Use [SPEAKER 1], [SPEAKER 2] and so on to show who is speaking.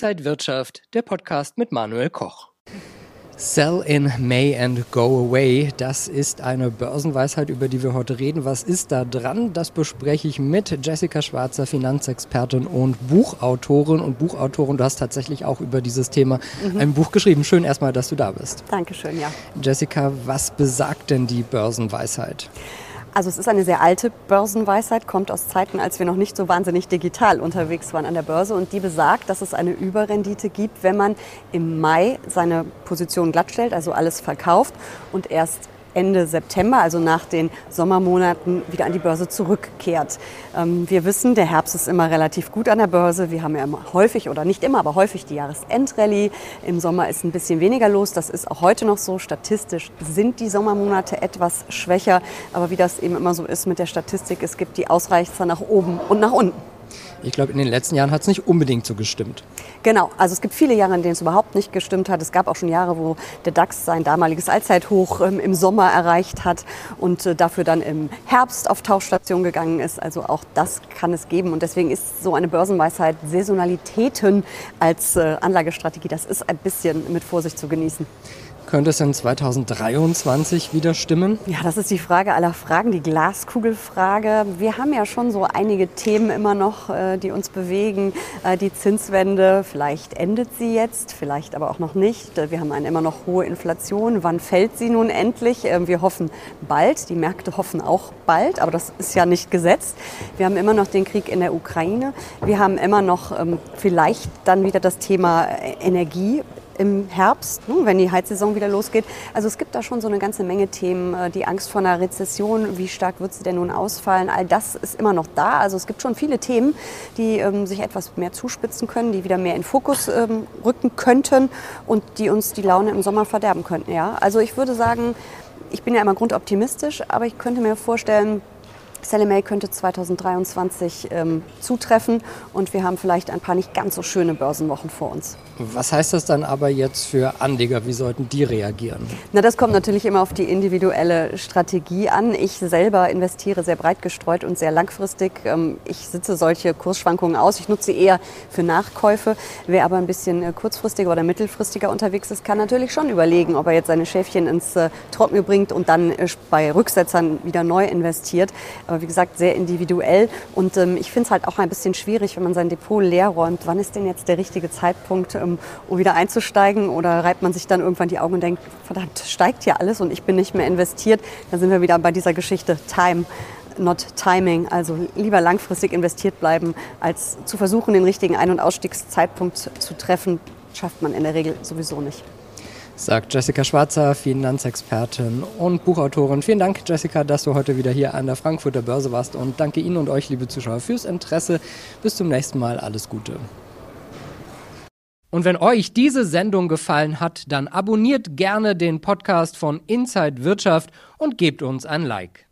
[SPEAKER 1] Inside Wirtschaft, der Podcast mit Manuel Koch. Sell in May and go away. Das ist eine Börsenweisheit, über die wir heute reden. Was ist da dran? Das bespreche ich mit Jessica Schwarzer, Finanzexpertin und Buchautorin. Und Buchautorin, du hast tatsächlich auch über dieses Thema mhm. ein Buch geschrieben. Schön erstmal, dass du da bist.
[SPEAKER 2] Dankeschön, ja.
[SPEAKER 1] Jessica, was besagt denn die Börsenweisheit?
[SPEAKER 2] Also es ist eine sehr alte Börsenweisheit, kommt aus Zeiten, als wir noch nicht so wahnsinnig digital unterwegs waren an der Börse. Und die besagt, dass es eine Überrendite gibt, wenn man im Mai seine Position glattstellt, also alles verkauft und erst Ende September, also nach den Sommermonaten, wieder an die Börse zurückkehrt. Ähm, wir wissen, der Herbst ist immer relativ gut an der Börse. Wir haben ja immer häufig oder nicht immer, aber häufig die Jahresendrallye. Im Sommer ist ein bisschen weniger los. Das ist auch heute noch so. Statistisch sind die Sommermonate etwas schwächer. Aber wie das eben immer so ist mit der Statistik, es gibt die Ausreißer nach oben und nach unten.
[SPEAKER 1] Ich glaube, in den letzten Jahren hat es nicht unbedingt so gestimmt.
[SPEAKER 2] Genau, also es gibt viele Jahre, in denen es überhaupt nicht gestimmt hat. Es gab auch schon Jahre, wo der DAX sein damaliges Allzeithoch ähm, im Sommer erreicht hat und äh, dafür dann im Herbst auf Tauchstation gegangen ist. Also auch das kann es geben. Und deswegen ist so eine Börsenweisheit Saisonalitäten als äh, Anlagestrategie, das ist ein bisschen mit Vorsicht zu genießen.
[SPEAKER 1] Könnte es in 2023 wieder stimmen?
[SPEAKER 2] Ja, das ist die Frage aller Fragen, die Glaskugelfrage. Wir haben ja schon so einige Themen immer noch, äh, die uns bewegen. Äh, die Zinswende, vielleicht endet sie jetzt, vielleicht aber auch noch nicht. Äh, wir haben eine immer noch hohe Inflation. Wann fällt sie nun endlich? Wir hoffen bald. Die Märkte hoffen auch bald, aber das ist ja nicht gesetzt. Wir haben immer noch den Krieg in der Ukraine. Wir haben immer noch ähm, vielleicht dann wieder das Thema Energie im Herbst, ne, wenn die Heizsaison wieder losgeht. Also es gibt da schon so eine ganze Menge Themen. Äh, die Angst vor einer Rezession, wie stark wird sie denn nun ausfallen? All das ist immer noch da. Also es gibt schon viele Themen, die ähm, sich etwas mehr zuspitzen können, die wieder mehr in Fokus ähm, rücken könnten und die uns die Laune im Sommer verderben könnten. Ja? Also ich würde sagen, ich bin ja immer grundoptimistisch, aber ich könnte mir vorstellen, Sally May könnte 2023 ähm, zutreffen und wir haben vielleicht ein paar nicht ganz so schöne Börsenwochen vor uns.
[SPEAKER 1] Was heißt das dann aber jetzt für Anleger? Wie sollten die reagieren?
[SPEAKER 2] Na, das kommt natürlich immer auf die individuelle Strategie an. Ich selber investiere sehr breit gestreut und sehr langfristig. Ähm, ich sitze solche Kursschwankungen aus. Ich nutze sie eher für Nachkäufe. Wer aber ein bisschen äh, kurzfristiger oder mittelfristiger unterwegs ist, kann natürlich schon überlegen, ob er jetzt seine Schäfchen ins äh, Trockene bringt und dann äh, bei Rücksetzern wieder neu investiert. Aber wie gesagt, sehr individuell. Und ähm, ich finde es halt auch ein bisschen schwierig, wenn man sein Depot leer räumt. Wann ist denn jetzt der richtige Zeitpunkt, ähm, um wieder einzusteigen? Oder reibt man sich dann irgendwann die Augen und denkt, verdammt, steigt ja alles und ich bin nicht mehr investiert? Da sind wir wieder bei dieser Geschichte Time not timing, also lieber langfristig investiert bleiben, als zu versuchen, den richtigen Ein- und Ausstiegszeitpunkt zu treffen, schafft man in der Regel sowieso nicht
[SPEAKER 1] sagt Jessica Schwarzer, Finanzexpertin und Buchautorin. Vielen Dank, Jessica, dass du heute wieder hier an der Frankfurter Börse warst und danke Ihnen und euch, liebe Zuschauer, fürs Interesse. Bis zum nächsten Mal, alles Gute. Und wenn euch diese Sendung gefallen hat, dann abonniert gerne den Podcast von Inside Wirtschaft und gebt uns ein Like.